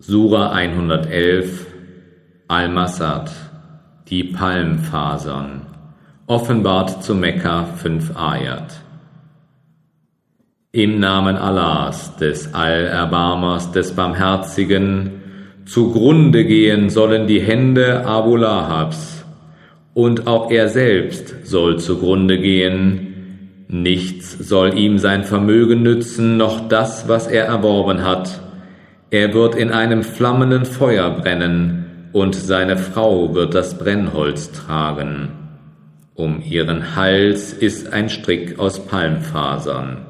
Sura 111 Al-Masad Die Palmfasern Offenbart zu Mekka 5 Ayat. Im Namen Allahs, des Allerbarmers, des Barmherzigen, zugrunde gehen sollen die Hände Abu Lahabs, und auch er selbst soll zugrunde gehen. Nichts soll ihm sein Vermögen nützen, noch das, was er erworben hat, er wird in einem flammenden Feuer brennen, und seine Frau wird das Brennholz tragen. Um ihren Hals ist ein Strick aus Palmfasern.